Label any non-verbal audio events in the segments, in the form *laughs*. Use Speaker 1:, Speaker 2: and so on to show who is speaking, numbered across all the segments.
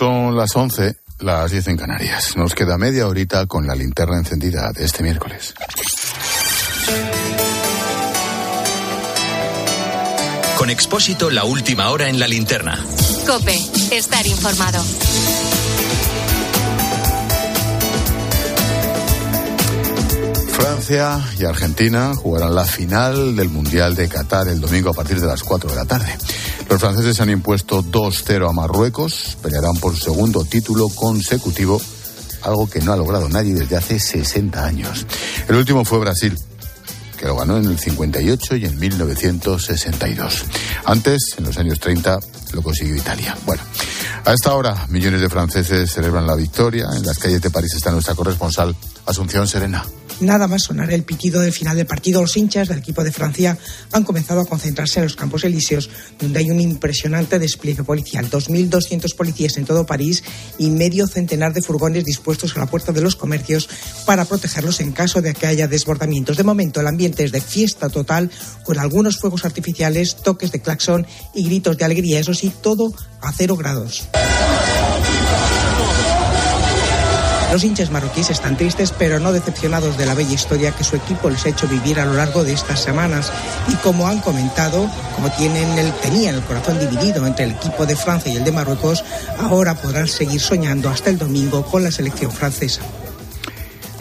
Speaker 1: Son las 11, las 10 en Canarias. Nos queda media horita con la linterna encendida de este miércoles.
Speaker 2: Con Expósito, la última hora en la linterna.
Speaker 3: Cope, estar informado.
Speaker 1: Francia y Argentina jugarán la final del Mundial de Qatar el domingo a partir de las 4 de la tarde. Los franceses han impuesto 2-0 a Marruecos, pelearán por segundo título consecutivo, algo que no ha logrado nadie desde hace 60 años. El último fue Brasil, que lo ganó en el 58 y en 1962. Antes, en los años 30, lo consiguió Italia. Bueno, a esta hora, millones de franceses celebran la victoria. En las calles de París está nuestra corresponsal, Asunción Serena.
Speaker 4: Nada más sonar el pitido del final del partido, los hinchas del equipo de Francia han comenzado a concentrarse en los Campos Elíseos, donde hay un impresionante despliegue policial. 2.200 policías en todo París y medio centenar de furgones dispuestos a la puerta de los comercios para protegerlos en caso de que haya desbordamientos. De momento, el ambiente es de fiesta total, con algunos fuegos artificiales, toques de claxon y gritos de alegría. Eso sí, todo a cero grados. Los hinchas marroquíes están tristes, pero no decepcionados de la bella historia que su equipo les ha hecho vivir a lo largo de estas semanas. Y como han comentado, como tienen el, tenían el corazón dividido entre el equipo de Francia y el de Marruecos, ahora podrán seguir soñando hasta el domingo con la selección francesa.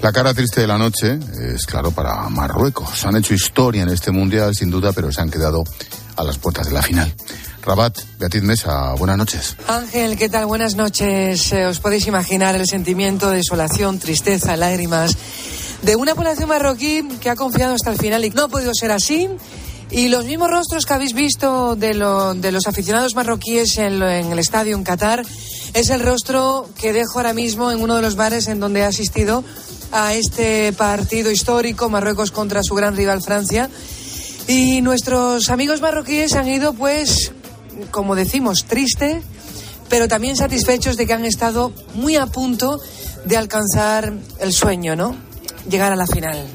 Speaker 1: La cara triste de la noche es claro para Marruecos. Han hecho historia en este mundial sin duda, pero se han quedado a las puertas de la final. Rabat, Beatriz Mesa, buenas noches.
Speaker 5: Ángel, ¿qué tal? Buenas noches. Eh, os podéis imaginar el sentimiento de desolación, tristeza, lágrimas de una población marroquí que ha confiado hasta el final y no ha podido ser así. Y los mismos rostros que habéis visto de, de los aficionados marroquíes en, en, el estadio en Qatar es el rostro que dejo ahora mismo en uno de los bares en donde he asistido a este partido histórico, Marruecos contra su gran rival Francia. Y nuestros amigos marroquíes han ido pues como decimos, triste, pero también satisfechos de que han estado muy a punto de alcanzar el sueño, ¿no? Llegar a la final.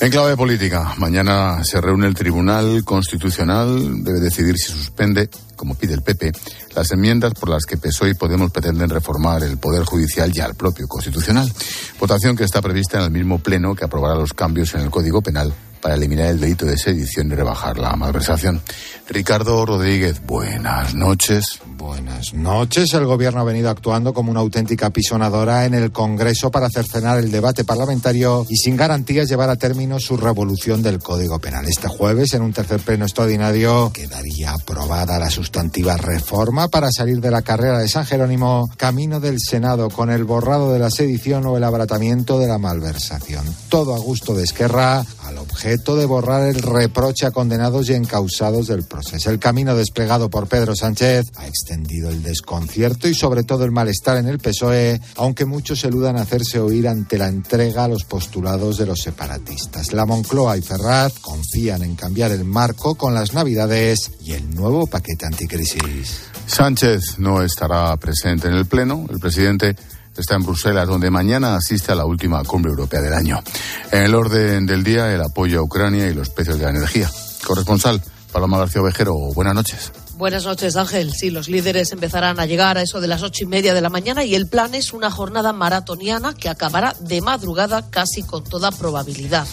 Speaker 1: En clave política, mañana se reúne el Tribunal Constitucional, debe decidir si suspende, como pide el PP, las enmiendas por las que PSOE y Podemos pretenden reformar el Poder Judicial y al propio Constitucional. Votación que está prevista en el mismo pleno que aprobará los cambios en el Código Penal para eliminar el delito de sedición y rebajar la malversación. Ricardo Rodríguez, buenas noches.
Speaker 6: Buenas noches. El Gobierno ha venido actuando como una auténtica pisonadora en el Congreso para cercenar el debate parlamentario y sin garantías llevar a término su revolución del Código Penal. Este jueves, en un tercer pleno extraordinario, quedaría aprobada la sustantiva reforma para salir de la carrera de San Jerónimo, camino del Senado con el borrado de la sedición o el abaratamiento de la malversación. Todo a gusto de Esquerra, al objeto de borrar el reproche a condenados y encausados del proceso. El camino desplegado por Pedro Sánchez ha extendido el desconcierto y sobre todo el malestar en el PSOE, aunque muchos eludan hacerse oír ante la entrega a los postulados de los separatistas. La Moncloa y Ferrat confían en cambiar el marco con las Navidades y el nuevo paquete anticrisis.
Speaker 1: Sánchez no estará presente en el Pleno. El presidente está en Bruselas, donde mañana asiste a la última cumbre europea del año. En el orden del día, el apoyo a Ucrania y los precios de la energía. Corresponsal, Paloma García Ovejero, buenas noches.
Speaker 7: Buenas noches, Ángel. Sí, los líderes empezarán a llegar a eso de las ocho y media de la mañana y el plan es una jornada maratoniana que acabará de madrugada casi con toda probabilidad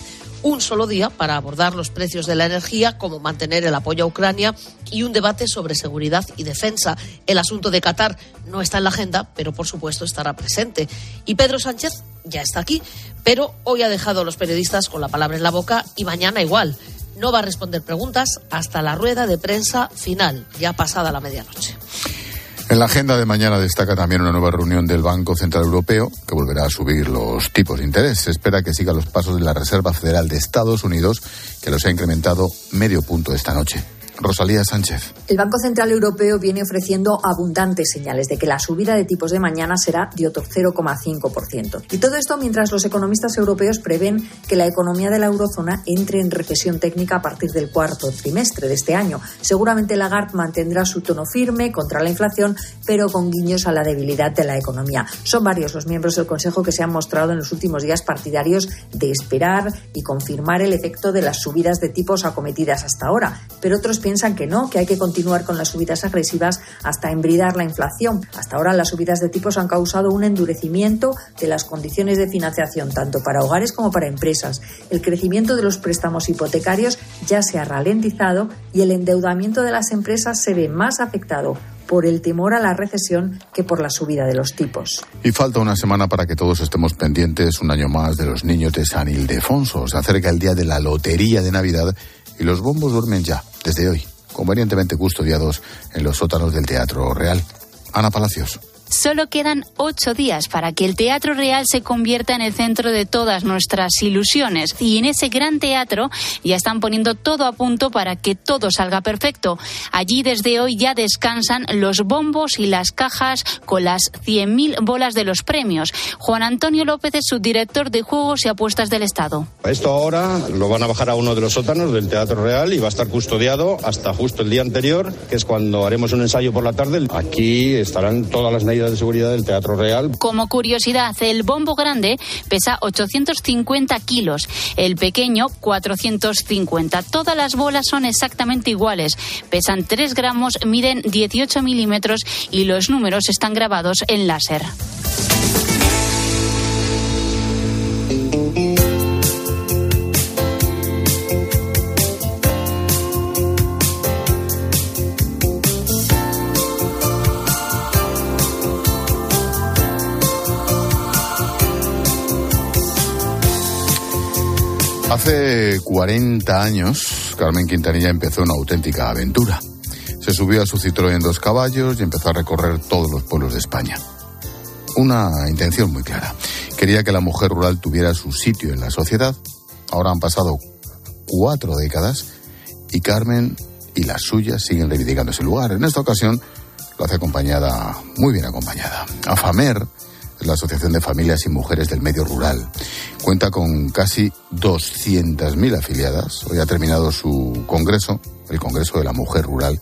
Speaker 7: un solo día para abordar los precios de la energía, cómo mantener el apoyo a Ucrania y un debate sobre seguridad y defensa. El asunto de Qatar no está en la agenda, pero por supuesto estará presente. Y Pedro Sánchez ya está aquí, pero hoy ha dejado a los periodistas con la palabra en la boca y mañana igual. No va a responder preguntas hasta la rueda de prensa final, ya pasada la medianoche.
Speaker 1: En la agenda de mañana destaca también una nueva reunión del Banco Central Europeo que volverá a subir los tipos de interés. Se espera que siga los pasos de la Reserva Federal de Estados Unidos, que los ha incrementado medio punto esta noche. Rosalía Sánchez.
Speaker 8: El Banco Central Europeo viene ofreciendo abundantes señales de que la subida de tipos de mañana será de otro 0,5%. Y todo esto mientras los economistas europeos prevén que la economía de la eurozona entre en recesión técnica a partir del cuarto trimestre de este año. Seguramente Lagarde mantendrá su tono firme contra la inflación, pero con guiños a la debilidad de la economía. Son varios los miembros del Consejo que se han mostrado en los últimos días partidarios de esperar y confirmar el efecto de las subidas de tipos acometidas hasta ahora, pero otros piensan que no, que hay que continuar con las subidas agresivas hasta embridar la inflación. Hasta ahora las subidas de tipos han causado un endurecimiento de las condiciones de financiación tanto para hogares como para empresas. El crecimiento de los préstamos hipotecarios ya se ha ralentizado y el endeudamiento de las empresas se ve más afectado por el temor a la recesión que por la subida de los tipos.
Speaker 1: Y falta una semana para que todos estemos pendientes un año más de los niños de San Ildefonso. Se acerca el día de la lotería de Navidad y los bombos duermen ya, desde hoy, convenientemente custodiados en los sótanos del Teatro Real. Ana Palacios.
Speaker 9: Solo quedan ocho días para que el Teatro Real se convierta en el centro de todas nuestras ilusiones. Y en ese gran teatro ya están poniendo todo a punto para que todo salga perfecto. Allí desde hoy ya descansan los bombos y las cajas con las 100.000 bolas de los premios. Juan Antonio López es subdirector de Juegos y Apuestas del Estado.
Speaker 10: Esto ahora lo van a bajar a uno de los sótanos del Teatro Real y va a estar custodiado hasta justo el día anterior, que es cuando haremos un ensayo por la tarde. Aquí estarán todas las medidas de seguridad del Teatro Real.
Speaker 9: Como curiosidad, el bombo grande pesa 850 kilos, el pequeño 450. Todas las bolas son exactamente iguales, pesan 3 gramos, miden 18 milímetros y los números están grabados en láser.
Speaker 1: Hace 40 años, Carmen Quintanilla empezó una auténtica aventura. Se subió a su Citroën dos caballos y empezó a recorrer todos los pueblos de España. Una intención muy clara. Quería que la mujer rural tuviera su sitio en la sociedad. Ahora han pasado cuatro décadas y Carmen y las suyas siguen reivindicando ese lugar. En esta ocasión lo hace acompañada, muy bien acompañada. AFAMER, la Asociación de Familias y Mujeres del Medio Rural. Cuenta con casi 200.000 afiliadas. Hoy ha terminado su congreso, el Congreso de la Mujer Rural.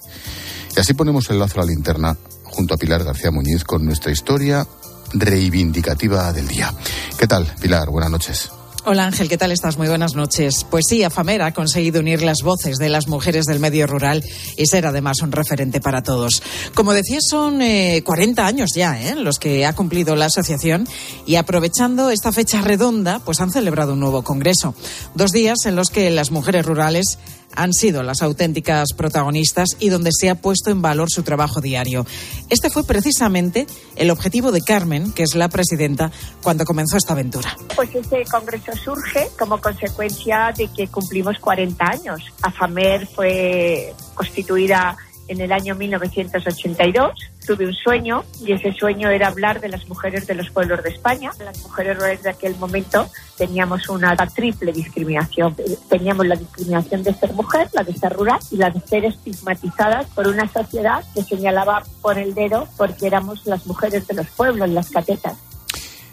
Speaker 1: Y así ponemos el lazo a la linterna junto a Pilar García Muñiz con nuestra historia reivindicativa del día. ¿Qué tal, Pilar? Buenas noches.
Speaker 11: Hola Ángel, ¿qué tal estás? Muy buenas noches. Pues sí, AFAMER ha conseguido unir las voces de las mujeres del medio rural y ser además un referente para todos. Como decía, son eh, 40 años ya ¿eh? los que ha cumplido la asociación y aprovechando esta fecha redonda, pues han celebrado un nuevo congreso. Dos días en los que las mujeres rurales han sido las auténticas protagonistas y donde se ha puesto en valor su trabajo diario. Este fue precisamente el objetivo de Carmen, que es la presidenta, cuando comenzó esta aventura.
Speaker 12: Pues este congreso surge como consecuencia de que cumplimos 40 años. AFAMER fue constituida en el año 1982 tuve un sueño y ese sueño era hablar de las mujeres de los pueblos de España. Las mujeres rurales de aquel momento teníamos una triple discriminación. Teníamos la discriminación de ser mujer, la de ser rural y la de ser estigmatizadas por una sociedad que señalaba por el dedo porque éramos las mujeres de los pueblos, las catetas.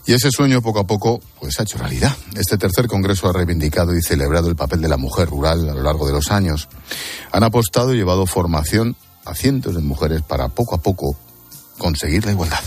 Speaker 1: Y ese sueño poco a poco pues ha hecho realidad. Este tercer congreso ha reivindicado y celebrado el papel de la mujer rural a lo largo de los años. Han apostado y llevado formación a cientos de mujeres para poco a poco conseguir la igualdad.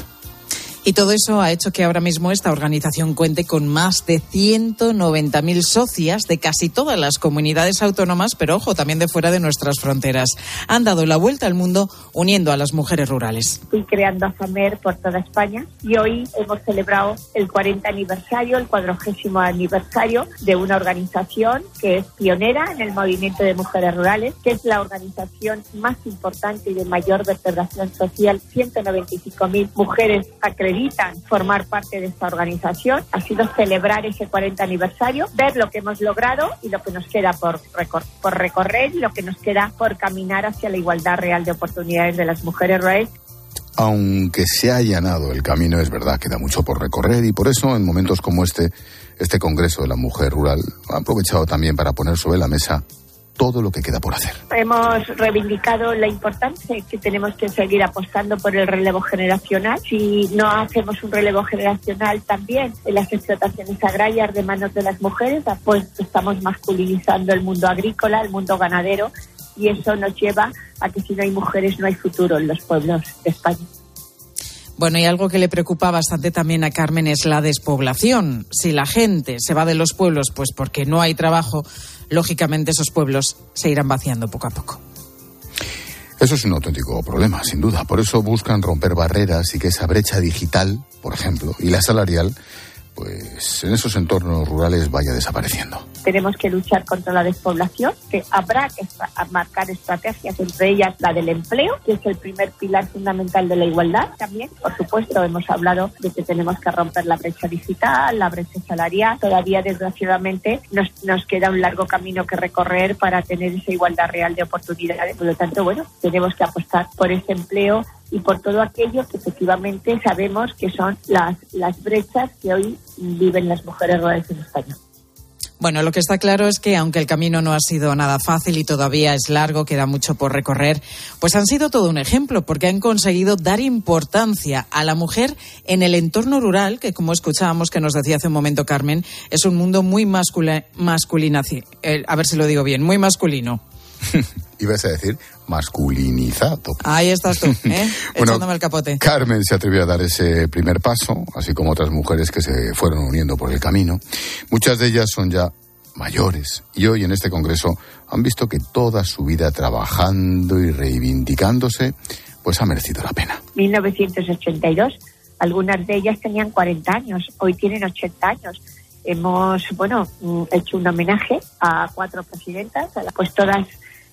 Speaker 11: Y todo eso ha hecho que ahora mismo esta organización cuente con más de 190.000 socias de casi todas las comunidades autónomas, pero ojo, también de fuera de nuestras fronteras. Han dado la vuelta al mundo uniendo a las mujeres rurales.
Speaker 12: Estoy creando AFAMER por toda España y hoy hemos celebrado el 40 aniversario, el 40 aniversario de una organización que es pionera en el movimiento de mujeres rurales, que es la organización más importante y de mayor vertebración social. 195.000 mujeres acreditadas formar parte de esta organización. Ha sido celebrar ese 40 aniversario, ver lo que hemos logrado y lo que nos queda por, recor por recorrer lo que nos queda por caminar hacia la igualdad real de oportunidades de las mujeres rurales.
Speaker 1: Aunque se ha allanado el camino, es verdad, queda mucho por recorrer y por eso en momentos como este, este Congreso de la Mujer Rural ha aprovechado también para poner sobre la mesa todo lo que queda por hacer.
Speaker 12: Hemos reivindicado la importancia que tenemos que seguir apostando por el relevo generacional. Si no hacemos un relevo generacional también en las explotaciones agrarias de manos de las mujeres, pues estamos masculinizando el mundo agrícola, el mundo ganadero y eso nos lleva a que si no hay mujeres no hay futuro en los pueblos de España.
Speaker 11: Bueno, y algo que le preocupa bastante también a Carmen es la despoblación. Si la gente se va de los pueblos, pues porque no hay trabajo, lógicamente esos pueblos se irán vaciando poco a poco.
Speaker 1: Eso es un auténtico problema, sin duda. Por eso buscan romper barreras y que esa brecha digital, por ejemplo, y la salarial, pues en esos entornos rurales vaya desapareciendo.
Speaker 12: Tenemos que luchar contra la despoblación, que habrá que marcar estrategias, entre ellas la del empleo, que es el primer pilar fundamental de la igualdad también. Por supuesto, hemos hablado de que tenemos que romper la brecha digital, la brecha salarial. Todavía, desgraciadamente, nos, nos queda un largo camino que recorrer para tener esa igualdad real de oportunidades. Por lo tanto, bueno, tenemos que apostar por ese empleo y por todo aquello que efectivamente sabemos que son las, las brechas que hoy viven las mujeres rurales en España.
Speaker 11: Bueno, lo que está claro es que aunque el camino no ha sido nada fácil y todavía es largo, queda mucho por recorrer, pues han sido todo un ejemplo porque han conseguido dar importancia a la mujer en el entorno rural, que como escuchábamos que nos decía hace un momento Carmen, es un mundo muy masculino, eh, a ver si lo digo bien, muy masculino. *laughs*
Speaker 1: Ibas a decir masculinizado.
Speaker 11: Ahí estás tú, *laughs* ¿eh? echándome el capote.
Speaker 1: Carmen se atrevió a dar ese primer paso, así como otras mujeres que se fueron uniendo por el camino. Muchas de ellas son ya mayores y hoy en este Congreso han visto que toda su vida trabajando y reivindicándose, pues ha merecido la pena.
Speaker 12: 1982, algunas de ellas tenían 40 años, hoy tienen 80 años hemos bueno mm, hecho un homenaje a cuatro presidentas, pues todas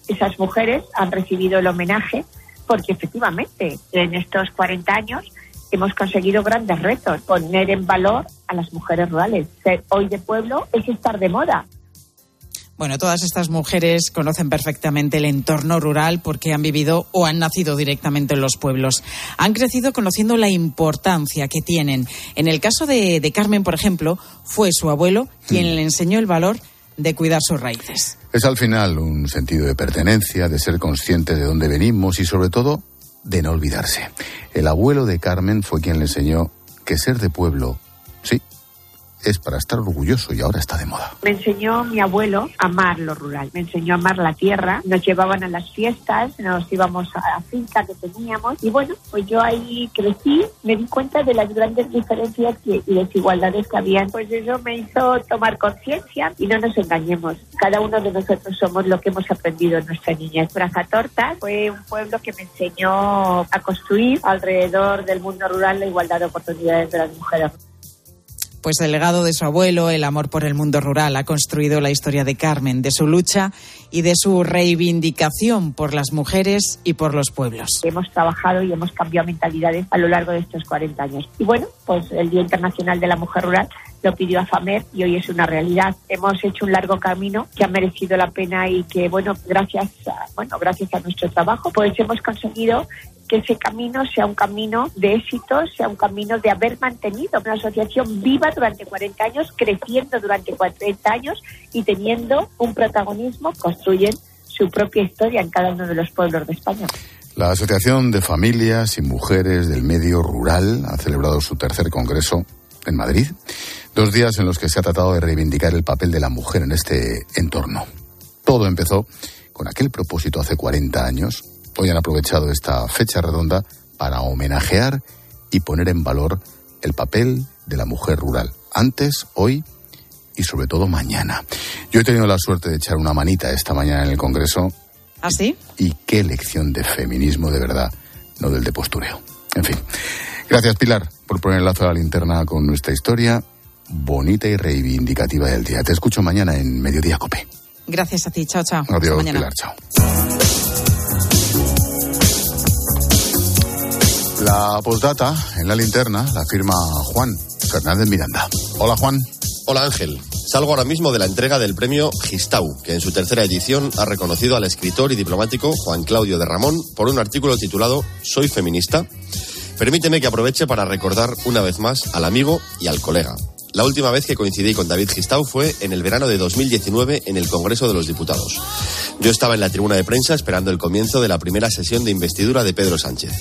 Speaker 12: esas mujeres han recibido el homenaje porque efectivamente en estos 40 años hemos conseguido grandes retos, poner en valor a las mujeres rurales. Ser hoy de pueblo es estar de moda.
Speaker 11: Bueno, todas estas mujeres conocen perfectamente el entorno rural porque han vivido o han nacido directamente en los pueblos. Han crecido conociendo la importancia que tienen. En el caso de, Carmen, por ejemplo, fue su abuelo quien mm. le enseñó el valor de cuidar sus raíces.
Speaker 1: Es al final un sentido de pertenencia, de ser consciente de dónde venimos y sobre todo de no olvidarse. El abuelo de Carmen fue quien le enseñó que ser de pueblo, sí, es para estar orgulloso y ahora está de moda.
Speaker 12: Me enseñó mi abuelo a amar lo rural, me enseñó a amar la tierra, nos llevaban a las fiestas, nos íbamos a la finca que teníamos. Y bueno, pues yo ahí crecí, me di cuenta de las grandes diferencias y desigualdades que habían, pues eso me hizo tomar conciencia y no nos engañemos, cada uno de nosotros somos lo que hemos aprendido en nuestra niñez. Torta fue un pueblo que me enseñó a construir alrededor del mundo rural la igualdad de oportunidades de las mujeres
Speaker 11: pues el legado de su abuelo, el amor por el mundo rural, ha construido la historia de Carmen, de su lucha y de su reivindicación por las mujeres y por los pueblos.
Speaker 12: Hemos trabajado y hemos cambiado mentalidades a lo largo de estos 40 años. Y bueno, pues el Día Internacional de la Mujer Rural lo pidió a FAMER y hoy es una realidad. Hemos hecho un largo camino que ha merecido la pena y que, bueno, gracias a, bueno, gracias a nuestro trabajo, pues hemos conseguido que ese camino sea un camino de éxito, sea un camino de haber mantenido una asociación viva durante 40 años, creciendo durante 40 años y teniendo un protagonismo, construyen su propia historia en cada uno de los pueblos de España.
Speaker 1: La Asociación de Familias y Mujeres del Medio Rural ha celebrado su tercer congreso en Madrid, dos días en los que se ha tratado de reivindicar el papel de la mujer en este entorno. Todo empezó con aquel propósito hace 40 años hoy han aprovechado esta fecha redonda para homenajear y poner en valor el papel de la mujer rural, antes, hoy y sobre todo mañana. Yo he tenido la suerte de echar una manita esta mañana en el Congreso.
Speaker 11: ¿Ah, sí?
Speaker 1: Y qué lección de feminismo de verdad, no del de postureo. En fin. Gracias, Pilar, por poner el lazo a la linterna con nuestra historia bonita y reivindicativa del día. Te escucho mañana en Mediodía Cope.
Speaker 11: Gracias a ti. Chao, chao.
Speaker 1: Adiós, Pilar. Chao. La postdata en la linterna la firma Juan Fernández Miranda. Hola Juan.
Speaker 13: Hola Ángel. Salgo ahora mismo de la entrega del premio Gistau, que en su tercera edición ha reconocido al escritor y diplomático Juan Claudio de Ramón por un artículo titulado Soy feminista. Permíteme que aproveche para recordar una vez más al amigo y al colega. La última vez que coincidí con David Gistau fue en el verano de 2019 en el Congreso de los Diputados. Yo estaba en la tribuna de prensa esperando el comienzo de la primera sesión de investidura de Pedro Sánchez.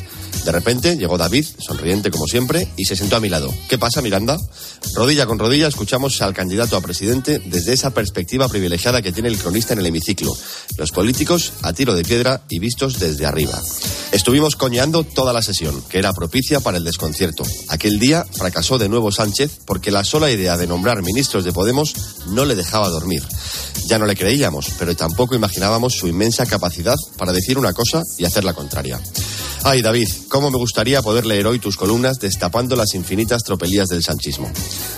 Speaker 13: De repente llegó David, sonriente como siempre, y se sentó a mi lado. ¿Qué pasa, Miranda? Rodilla con rodilla escuchamos al candidato a presidente desde esa perspectiva privilegiada que tiene el cronista en el hemiciclo. Los políticos a tiro de piedra y vistos desde arriba. Estuvimos coñando toda la sesión, que era propicia para el desconcierto. Aquel día fracasó de nuevo Sánchez porque la sola idea de nombrar ministros de Podemos no le dejaba dormir. Ya no le creíamos, pero tampoco imaginábamos su inmensa capacidad para decir una cosa y hacer la contraria. Ay, David, cómo me gustaría poder leer hoy tus columnas destapando las infinitas tropelías del sanchismo.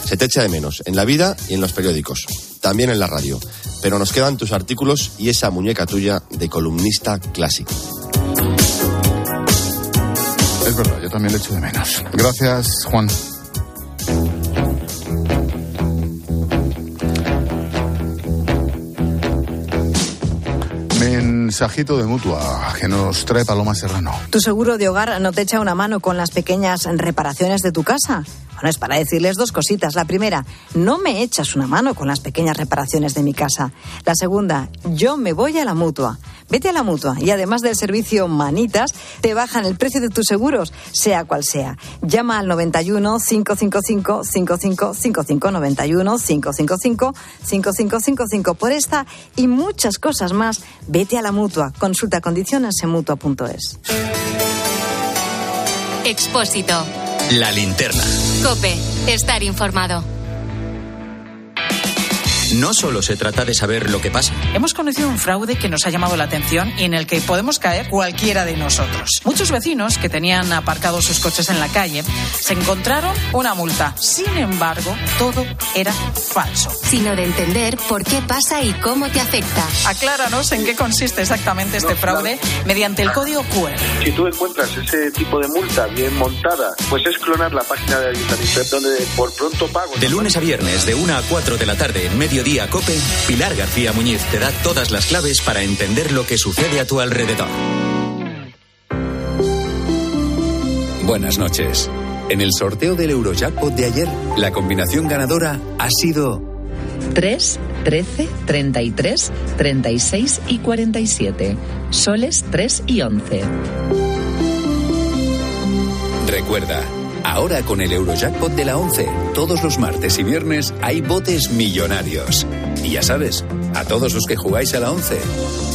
Speaker 13: Se te echa de menos, en la vida y en los periódicos, también en la radio. Pero nos quedan tus artículos y esa muñeca tuya de columnista clásico.
Speaker 1: Es verdad, yo también le echo de menos. Gracias, Juan. Mensajito de mutua que nos trae Paloma Serrano.
Speaker 14: ¿Tu seguro de hogar no te echa una mano con las pequeñas reparaciones de tu casa? Bueno, es para decirles dos cositas. La primera, no me echas una mano con las pequeñas reparaciones de mi casa. La segunda, yo me voy a la mutua. Vete a la mutua y además del servicio Manitas, te bajan el precio de tus seguros, sea cual sea. Llama al 91 555 5555 91 555 5555 por esta y muchas cosas más. Vete a la mutua. Consulta condiciones en mutua.es.
Speaker 3: Expósito.
Speaker 2: La linterna.
Speaker 3: Cope. Estar informado.
Speaker 2: No solo se trata de saber lo que pasa.
Speaker 11: Hemos conocido un fraude que nos ha llamado la atención y en el que podemos caer cualquiera de nosotros. Muchos vecinos que tenían aparcados sus coches en la calle se encontraron una multa. Sin embargo, todo era falso.
Speaker 3: Sino de entender por qué pasa y cómo te afecta.
Speaker 11: Acláranos en qué consiste exactamente este fraude mediante el código QR.
Speaker 15: Si tú encuentras ese tipo de multa bien montada, pues es clonar la página de ayuntamiento donde por pronto pago.
Speaker 2: De lunes a viernes, de 1 a 4 de la tarde en Mediodía Cope, Pilar García Muñiz te da todas las claves para entender lo que sucede a tu alrededor.
Speaker 16: Buenas noches. En el sorteo del Eurojackpot de ayer, la combinación ganadora ha sido
Speaker 17: 3, 13, 33, 36 y 47. Soles 3 y 11.
Speaker 16: Recuerda, ahora con el Eurojackpot de la 11, todos los martes y viernes hay botes millonarios. Y ya sabes, a todos los que jugáis a la 11,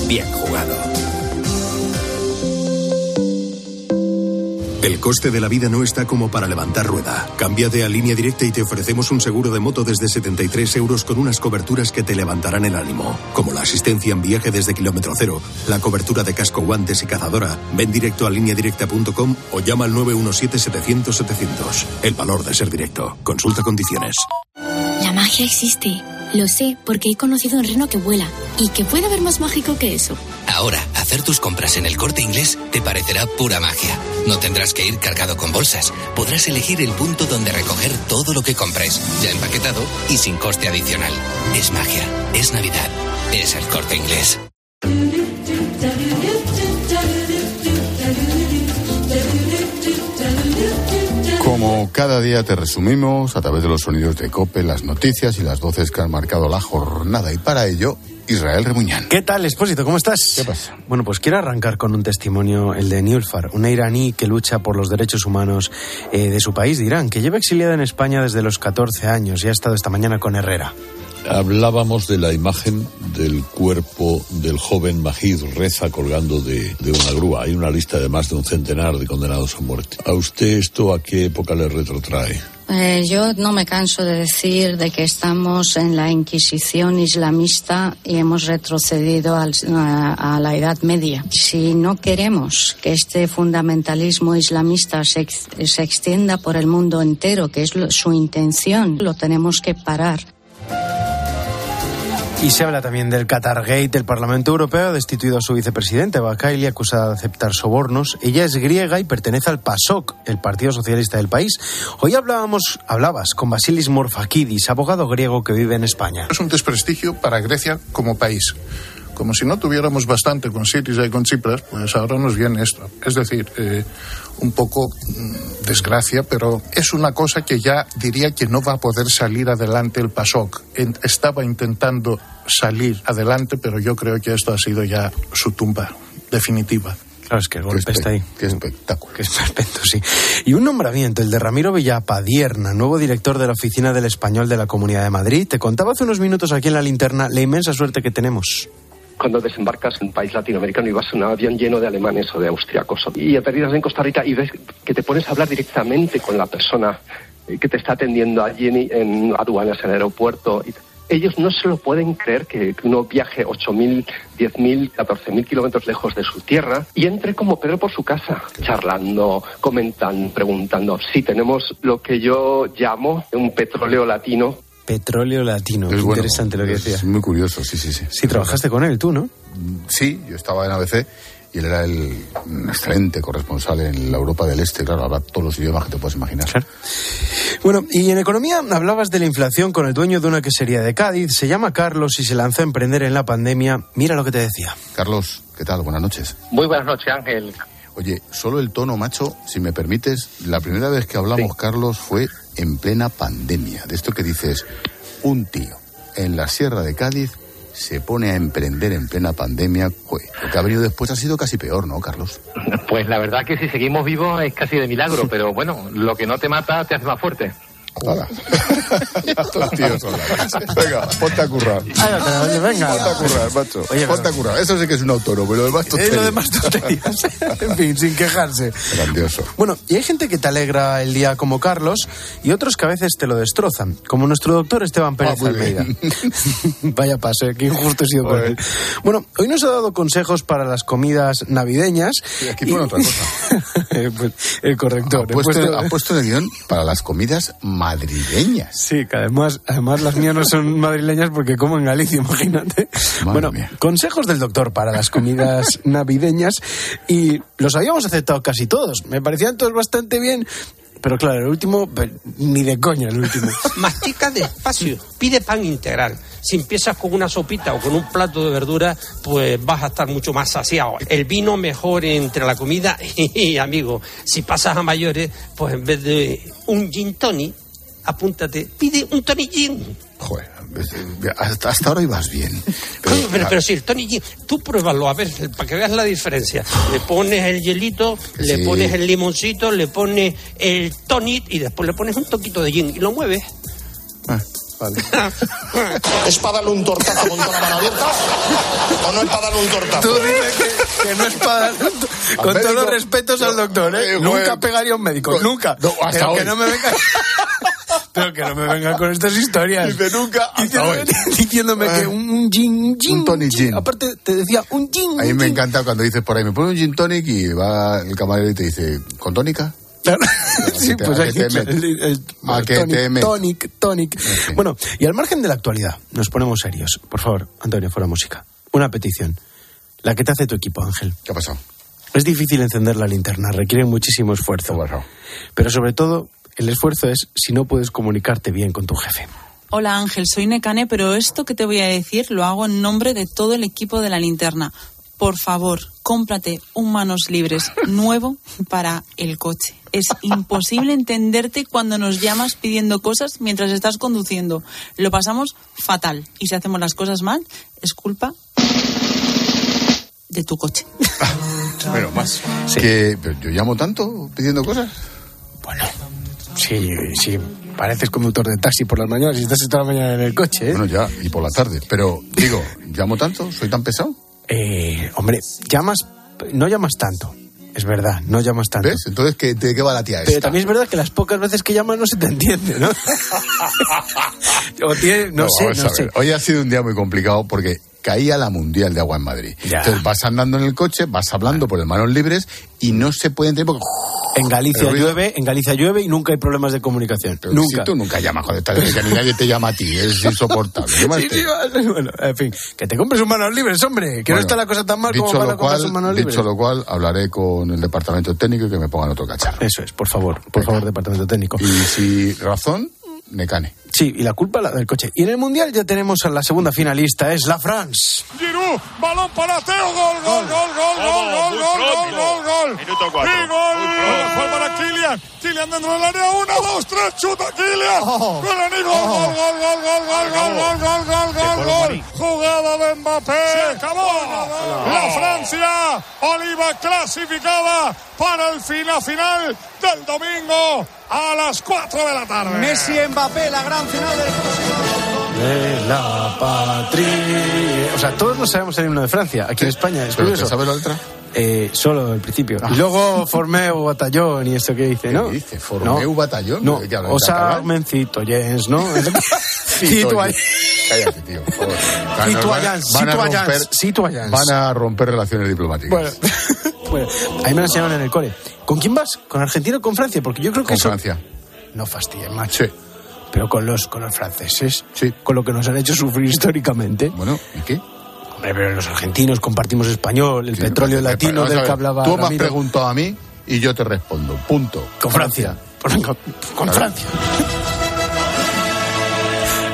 Speaker 16: bien jugado.
Speaker 18: El coste de la vida no está como para levantar rueda. Cámbiate a línea directa y te ofrecemos un seguro de moto desde 73 euros con unas coberturas que te levantarán el ánimo. Como la asistencia en viaje desde kilómetro cero, la cobertura de casco, guantes y cazadora. Ven directo a lineadirecta.com o llama al 917-700-700. El valor de ser directo. Consulta condiciones.
Speaker 19: La magia existe. Lo sé porque he conocido un reno que vuela. ¿Y que puede haber más mágico que eso?
Speaker 20: Ahora, hacer tus compras en el corte inglés te parecerá pura magia. No tendrás que ir cargado con bolsas. Podrás elegir el punto donde recoger todo lo que compres, ya empaquetado y sin coste adicional. Es magia, es Navidad, es el corte inglés.
Speaker 1: Como cada día te resumimos a través de los sonidos de COPE, las noticias y las voces que han marcado la jornada. Y para ello, Israel Remuñán.
Speaker 21: ¿Qué tal, Expósito? ¿Cómo estás?
Speaker 1: ¿Qué pasa?
Speaker 21: Bueno, pues quiero arrancar con un testimonio, el de Nilfar, una iraní que lucha por los derechos humanos eh, de su país, de Irán, que lleva exiliada en España desde los 14 años y ha estado esta mañana con Herrera.
Speaker 22: Hablábamos de la imagen del cuerpo del joven Majid Reza colgando de, de, una grúa. Hay una lista de más de un centenar de condenados a muerte. ¿A usted esto a qué época le retrotrae?
Speaker 23: Eh, yo no me canso de decir de que estamos en la Inquisición islamista y hemos retrocedido al, a, a, la Edad Media. Si no queremos que este fundamentalismo islamista se, se extienda por el mundo entero, que es lo, su intención, lo tenemos que parar.
Speaker 21: Y se habla también del Qatargate. El Parlamento Europeo ha destituido a su vicepresidente, Bakaili, acusada de aceptar sobornos. Ella es griega y pertenece al PASOK, el Partido Socialista del país. Hoy hablábamos, hablabas con Basilis Morfakidis, abogado griego que vive en España.
Speaker 24: Es un desprestigio para Grecia como país. Como si no tuviéramos bastante con Siriza y con Tsipras, pues ahora nos viene esto. Es decir, eh, un poco mmm, desgracia, pero es una cosa que ya diría que no va a poder salir adelante el PASOK. En, estaba intentando salir adelante, pero yo creo que esto ha sido ya su tumba definitiva.
Speaker 21: Claro, es que el golpe está ahí.
Speaker 1: Qué espectáculo.
Speaker 21: Qué espectáculo, sí. Y un nombramiento, el de Ramiro Villapadierna, nuevo director de la Oficina del Español de la Comunidad de Madrid. Te contaba hace unos minutos aquí en la linterna la inmensa suerte que tenemos
Speaker 25: cuando desembarcas en un país latinoamericano y vas en un avión lleno de alemanes o de austriacos y aterrizas en Costa Rica y ves que te pones a hablar directamente con la persona eh, que te está atendiendo allí en, en aduanas, en el aeropuerto. Ellos no se lo pueden creer que uno viaje 8.000, 10.000, 14.000 kilómetros lejos de su tierra y entre como Pedro por su casa, charlando, comentando, preguntando. Sí, tenemos lo que yo llamo un petróleo latino
Speaker 21: Petróleo Latino. Es interesante lo que decía.
Speaker 1: Es muy curioso, sí, sí, sí.
Speaker 21: Sí, trabajaste con él, tú, ¿no?
Speaker 1: Sí, yo estaba en ABC y él era el excelente corresponsal en la Europa del Este, claro, habla todos los idiomas que te puedes imaginar.
Speaker 21: Bueno, y en economía hablabas de la inflación con el dueño de una quesería de Cádiz, se llama Carlos y se lanzó a emprender en la pandemia. Mira lo que te decía.
Speaker 1: Carlos, ¿qué tal? Buenas noches.
Speaker 26: Muy buenas noches, Ángel.
Speaker 1: Oye, solo el tono, macho, si me permites, la primera vez que hablamos, Carlos, fue en plena pandemia. De esto que dices, un tío en la Sierra de Cádiz se pone a emprender en plena pandemia. lo que ha venido después ha sido casi peor, ¿no, Carlos?
Speaker 26: Pues la verdad que si seguimos vivos es casi de milagro, *laughs* pero bueno, lo que no te mata te hace más fuerte.
Speaker 1: Hola. *laughs* Venga, ponte a currar.
Speaker 21: venga.
Speaker 1: Ponte a currar, macho. Oye, ponte a currar. Eso sí que es un autónomo, pero lo demás
Speaker 21: Es lo demás *laughs* en fin, sin quejarse.
Speaker 1: Grandioso.
Speaker 21: Bueno, y hay gente que te alegra el día como Carlos y otros que a veces te lo destrozan, como nuestro doctor Esteban Pérez ah, Almeida. *laughs* Vaya pase, qué injusto he sido por él. Bueno, hoy nos ha dado consejos para las comidas navideñas.
Speaker 1: Y aquí pone otra cosa.
Speaker 21: pues, el corrector.
Speaker 1: Ha puesto, ha puesto el guion para las comidas madrileñas.
Speaker 21: Sí, que además, además las mías no son madrileñas porque como en Galicia, imagínate. bueno, consejos del doctor para las comidas *laughs* navideñas y los habíamos aceptado casi todos. Me parecían todos bastante bien, pero claro, el último, ni de coña el último. *laughs*
Speaker 27: Mastica despacio, pide pan integral. Si empiezas con una sopita o con un plato de verdura, pues vas a estar mucho más saciado. El vino mejor entre la comida *laughs* y, amigo, si pasas a mayores, pues en vez de un gin tonic, apúntate, pide un Tony Gin.
Speaker 1: Joder, hasta, ahora ibas bien. *laughs*
Speaker 27: Pero, pero, si el Tony Gin, tú pruébalo, a ver, para que veas la diferencia. Le pones el hielito, le pones el limoncito, le pones el tonic y después le pones un toquito de gin y lo mueves.
Speaker 1: Ah. Vale. *laughs*
Speaker 28: ¿Es para darle un tortazo con toda la mano abierta? ¿O no es para darle un tortazo?
Speaker 21: Tú dices que, no es para darle un Con todos los respetos al doctor, ¿eh? nunca pegaría a un médico, nunca.
Speaker 1: No, hasta
Speaker 21: que no me venga. *laughs* Pero que no me vengan con estas historias.
Speaker 1: Dice nunca.
Speaker 21: Diciéndome, *laughs* diciéndome que un gin, gin.
Speaker 1: Un tonic gin.
Speaker 21: Aparte, te decía un gin.
Speaker 1: A mí me encanta cuando dices por ahí, me pone un gin tonic y va el camarero y te dice, ¿con tónica?
Speaker 21: sí, pues aquí el, tonic, tonic, Bueno, y al margen de la actualidad, nos ponemos serios. Por favor, Antonio, fuera música. Una petición. La que te hace tu equipo, Ángel.
Speaker 1: ¿Qué ha pasado?
Speaker 21: Es difícil encender la linterna, requiere muchísimo esfuerzo. Pero sobre todo, el esfuerzo es si no puedes comunicarte bien con tu jefe.
Speaker 29: Hola Ángel, soy Necane, pero esto que te voy a decir lo hago en nombre de todo el equipo de la linterna. Por favor, cómprate un manos libres *laughs* nuevo para el coche. Es imposible entenderte cuando nos llamas pidiendo cosas mientras estás conduciendo. Lo pasamos fatal. Y si hacemos las cosas mal, es culpa de tu coche. *laughs*
Speaker 1: Bueno, más. Que, ¿Yo llamo tanto pidiendo cosas?
Speaker 21: Bueno, Sí, sí, pareces conductor de taxi por las mañanas y estás toda la mañana en el coche. ¿eh?
Speaker 1: Bueno, ya, y por la tarde. Pero, digo, ¿llamo tanto? ¿Soy tan pesado?
Speaker 21: Eh, hombre, llamas, no llamas tanto. Es verdad, no llamas tanto.
Speaker 1: ¿Ves? Entonces, ¿qué, ¿de qué va la tía esta?
Speaker 21: Pero también es verdad que las pocas veces que llamas no se te entiende, ¿no? *laughs* o tiene, no, sé, no sé.
Speaker 1: Hoy ha sido un día muy complicado porque caía la Mundial de Agua en Madrid. Entonces vas andando en el coche, vas hablando por el manos libres y no se puede entender porque...
Speaker 21: En Galicia llueve, en Galicia llueve y nunca hay problemas de comunicación. nunca.
Speaker 1: Si tú nunca llamas, joder, que ni nadie te llama a ti, es *laughs* insoportable.
Speaker 21: sí, sí, *laughs* bueno, en fin, que te compres un manos libres, hombre, que no está la cosa tan mal como para comprarse un manos libres.
Speaker 1: Dicho lo cual, hablaré con el departamento técnico y que me pongan otro cacharro.
Speaker 21: Eso es, por favor, por favor, departamento técnico.
Speaker 1: Y si razón, Necane.
Speaker 21: Sí, y la culpa la del coche. Y en el Mundial ya tenemos a la segunda finalista, es la France.
Speaker 30: Zizou. Balón para Teo. Gol, gol, gol, gol, gol, gol, gol, gol, gol, gol.
Speaker 31: Minuto cuatro.
Speaker 30: Y gol. Fue para Kylian. Kylian dentro del área. Una, dos, tres. Chuta Kylian. Gol, Gol, gol, gol, gol, gol, gol, gol, gol, gol, gol, gol, gol. Jugada de Mbappé. Se acabó. La Francia. Oliva clasificada para el final final del domingo a las 4 de la tarde.
Speaker 32: Messi Mbappé, la gran final del próximo.
Speaker 21: De la patria. O sea, todos lo sabemos el himno de Francia, aquí en España. Es
Speaker 1: ¿Pero
Speaker 21: curioso.
Speaker 1: sabes la letra?
Speaker 21: Eh, solo el principio. Y luego Formeu Batallón y esto que dice, ¿no?
Speaker 1: ¿Qué dice? ¿Formeu Batallón?
Speaker 21: No,
Speaker 1: Ya hablan
Speaker 21: Osa
Speaker 1: catalán.
Speaker 21: Mencito Jens, ¿no? *laughs*
Speaker 1: Cito. Cállate, tío.
Speaker 21: citoyens.
Speaker 1: Van a romper relaciones diplomáticas.
Speaker 21: Bueno, bueno, a mí me lo enseñaron en el cole. ¿Con quién vas? ¿Con Argentina o con Francia? Porque yo creo que
Speaker 1: Con
Speaker 21: eso-
Speaker 1: Francia.
Speaker 21: No fastidies, macho. Pero con los, con los franceses.
Speaker 1: Sí.
Speaker 21: Con lo que nos han hecho sufrir históricamente.
Speaker 1: Bueno, ¿y qué?
Speaker 21: Hombre, pero los argentinos compartimos español, el petróleo latino del que hablaba
Speaker 1: Tú me has preguntado a mí y yo te respondo. Punto.
Speaker 21: Con Francia. Con, con- con
Speaker 1: Claro.
Speaker 21: Francia. *laughs*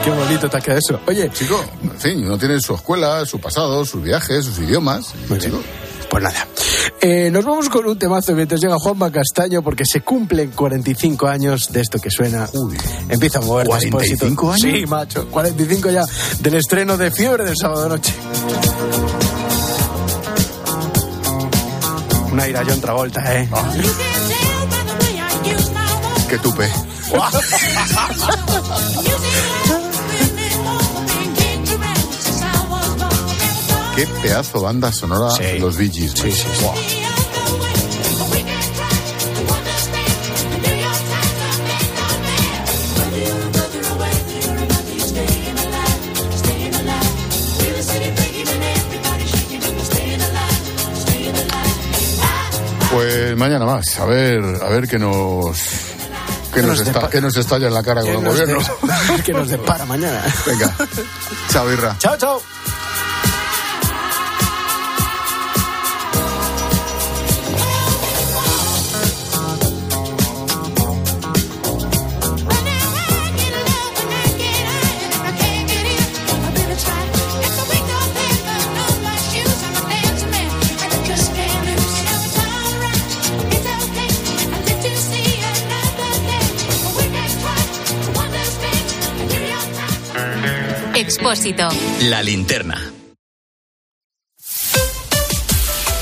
Speaker 21: Qué bonito te ha quedado eso. Oye,
Speaker 1: Chico, en fin, uno tiene su escuela, su pasado, sus viajes, sus idiomas. Chico,
Speaker 21: Pues nada. Eh, nos vamos con un temazo mientras llega Juanma Castaño porque se cumplen 45 años de esto que suena. Empieza a mover
Speaker 1: ¿45 años?
Speaker 21: Sí, macho. 45 ya del estreno de Fiebre del sábado noche. Una ira John Travolta, ¿eh?
Speaker 1: qué tupe. *laughs* *laughs* Qué pedazo banda sonora
Speaker 21: Sí.
Speaker 1: los Bee Gees,
Speaker 21: Sí, sí, sí.
Speaker 1: Pues mañana más, a ver, a ver qué nos qué nos,
Speaker 21: nos
Speaker 1: está- qué nos estalla en la cara con
Speaker 21: Que
Speaker 1: el gobierno.
Speaker 21: de- *laughs* que nos depara mañana. *laughs*
Speaker 1: Venga, chao Irra.
Speaker 21: Chao, chao.
Speaker 3: Expósito.
Speaker 2: La linterna.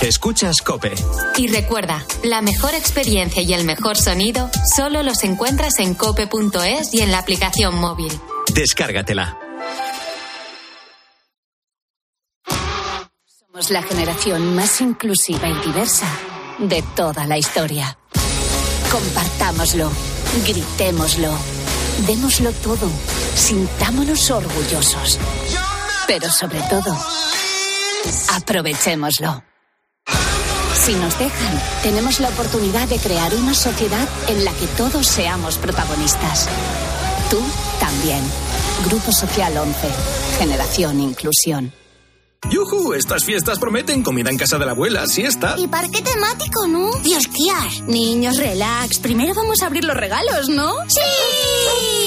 Speaker 2: Escuchas Cope.
Speaker 3: Y recuerda, la mejor experiencia y el mejor sonido solo los encuentras en cope.es y en la aplicación móvil.
Speaker 2: Descárgatela.
Speaker 33: Somos la generación más inclusiva y diversa de toda la historia. Compartámoslo, gritémoslo, démoslo todo, sintámonos orgullosos. Pero sobre todo, aprovechémoslo. Si nos dejan, tenemos la oportunidad de crear una sociedad en la que todos seamos protagonistas. Tú también. Grupo Social 11. Generación Inclusión.
Speaker 34: ¡Yujú! Estas fiestas prometen comida en casa de la abuela, siesta.
Speaker 35: Y parque temático, ¿no? Dios, tías. Niños, relax. Primero vamos a abrir los regalos, ¿no? ¡Sí!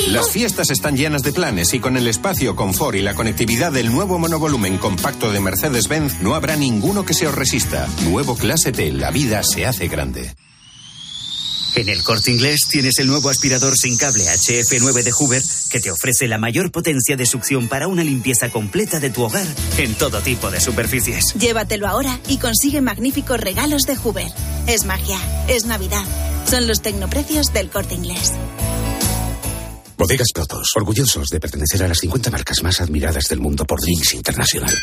Speaker 36: Las fiestas están llenas de planes y con el espacio, confort y la conectividad del nuevo monovolumen compacto de Mercedes-Benz no habrá ninguno que se os resista. Nuevo Clase T, la vida se hace grande.
Speaker 37: En el corte inglés tienes el nuevo aspirador sin cable HF9 de Hoover que te ofrece la mayor potencia de succión para una limpieza completa de tu hogar en todo tipo de superficies.
Speaker 38: Llévatelo ahora y consigue magníficos regalos de Hoover. Es magia, es Navidad. Son los tecnoprecios del corte inglés.
Speaker 39: Bodegas Protos, orgullosos de pertenecer a las 50 marcas más admiradas del mundo por Drinks Internacional.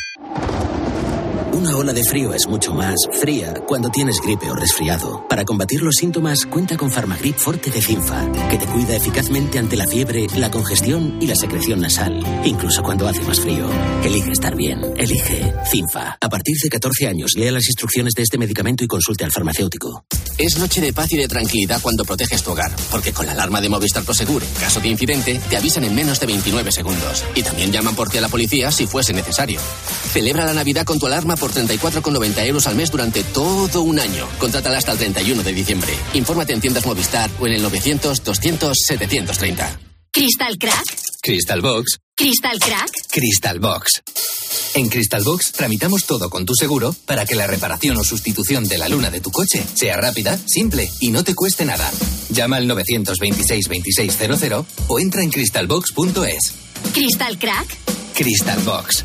Speaker 40: Una ola de frío es mucho más fría cuando tienes gripe o resfriado. Para combatir los síntomas, cuenta con Farmagrip Forte de Cinfa, que te cuida eficazmente ante la fiebre, la congestión y la secreción nasal, incluso cuando hace más frío. Elige estar bien. Elige Cinfa. A partir de 14 años, lea las instrucciones de este medicamento y consulte al farmacéutico.
Speaker 20: Es noche de paz y de tranquilidad cuando proteges tu hogar, porque con la alarma de Movistar Prosegur, en caso de incidente, te avisan en menos de 29 segundos. Y también llaman por ti a la policía si fuese necesario. Celebra la Navidad con tu alarma por 34,90 euros al mes durante todo un año. Contrátala hasta el 31 de diciembre. Infórmate en tiendas Movistar o en el 900 200 730.
Speaker 35: ¿Crystal Crack?
Speaker 20: Crystal Box.
Speaker 3: ¿Crystal Crack?
Speaker 2: Crystal Box. En Crystal Box tramitamos todo con tu seguro para que la reparación o sustitución de la luna de tu coche sea rápida, simple y no te cueste nada. Llama al 926 2600 o entra en crystalbox.es.
Speaker 3: ¿Crystal Crack?
Speaker 2: Crystal Box.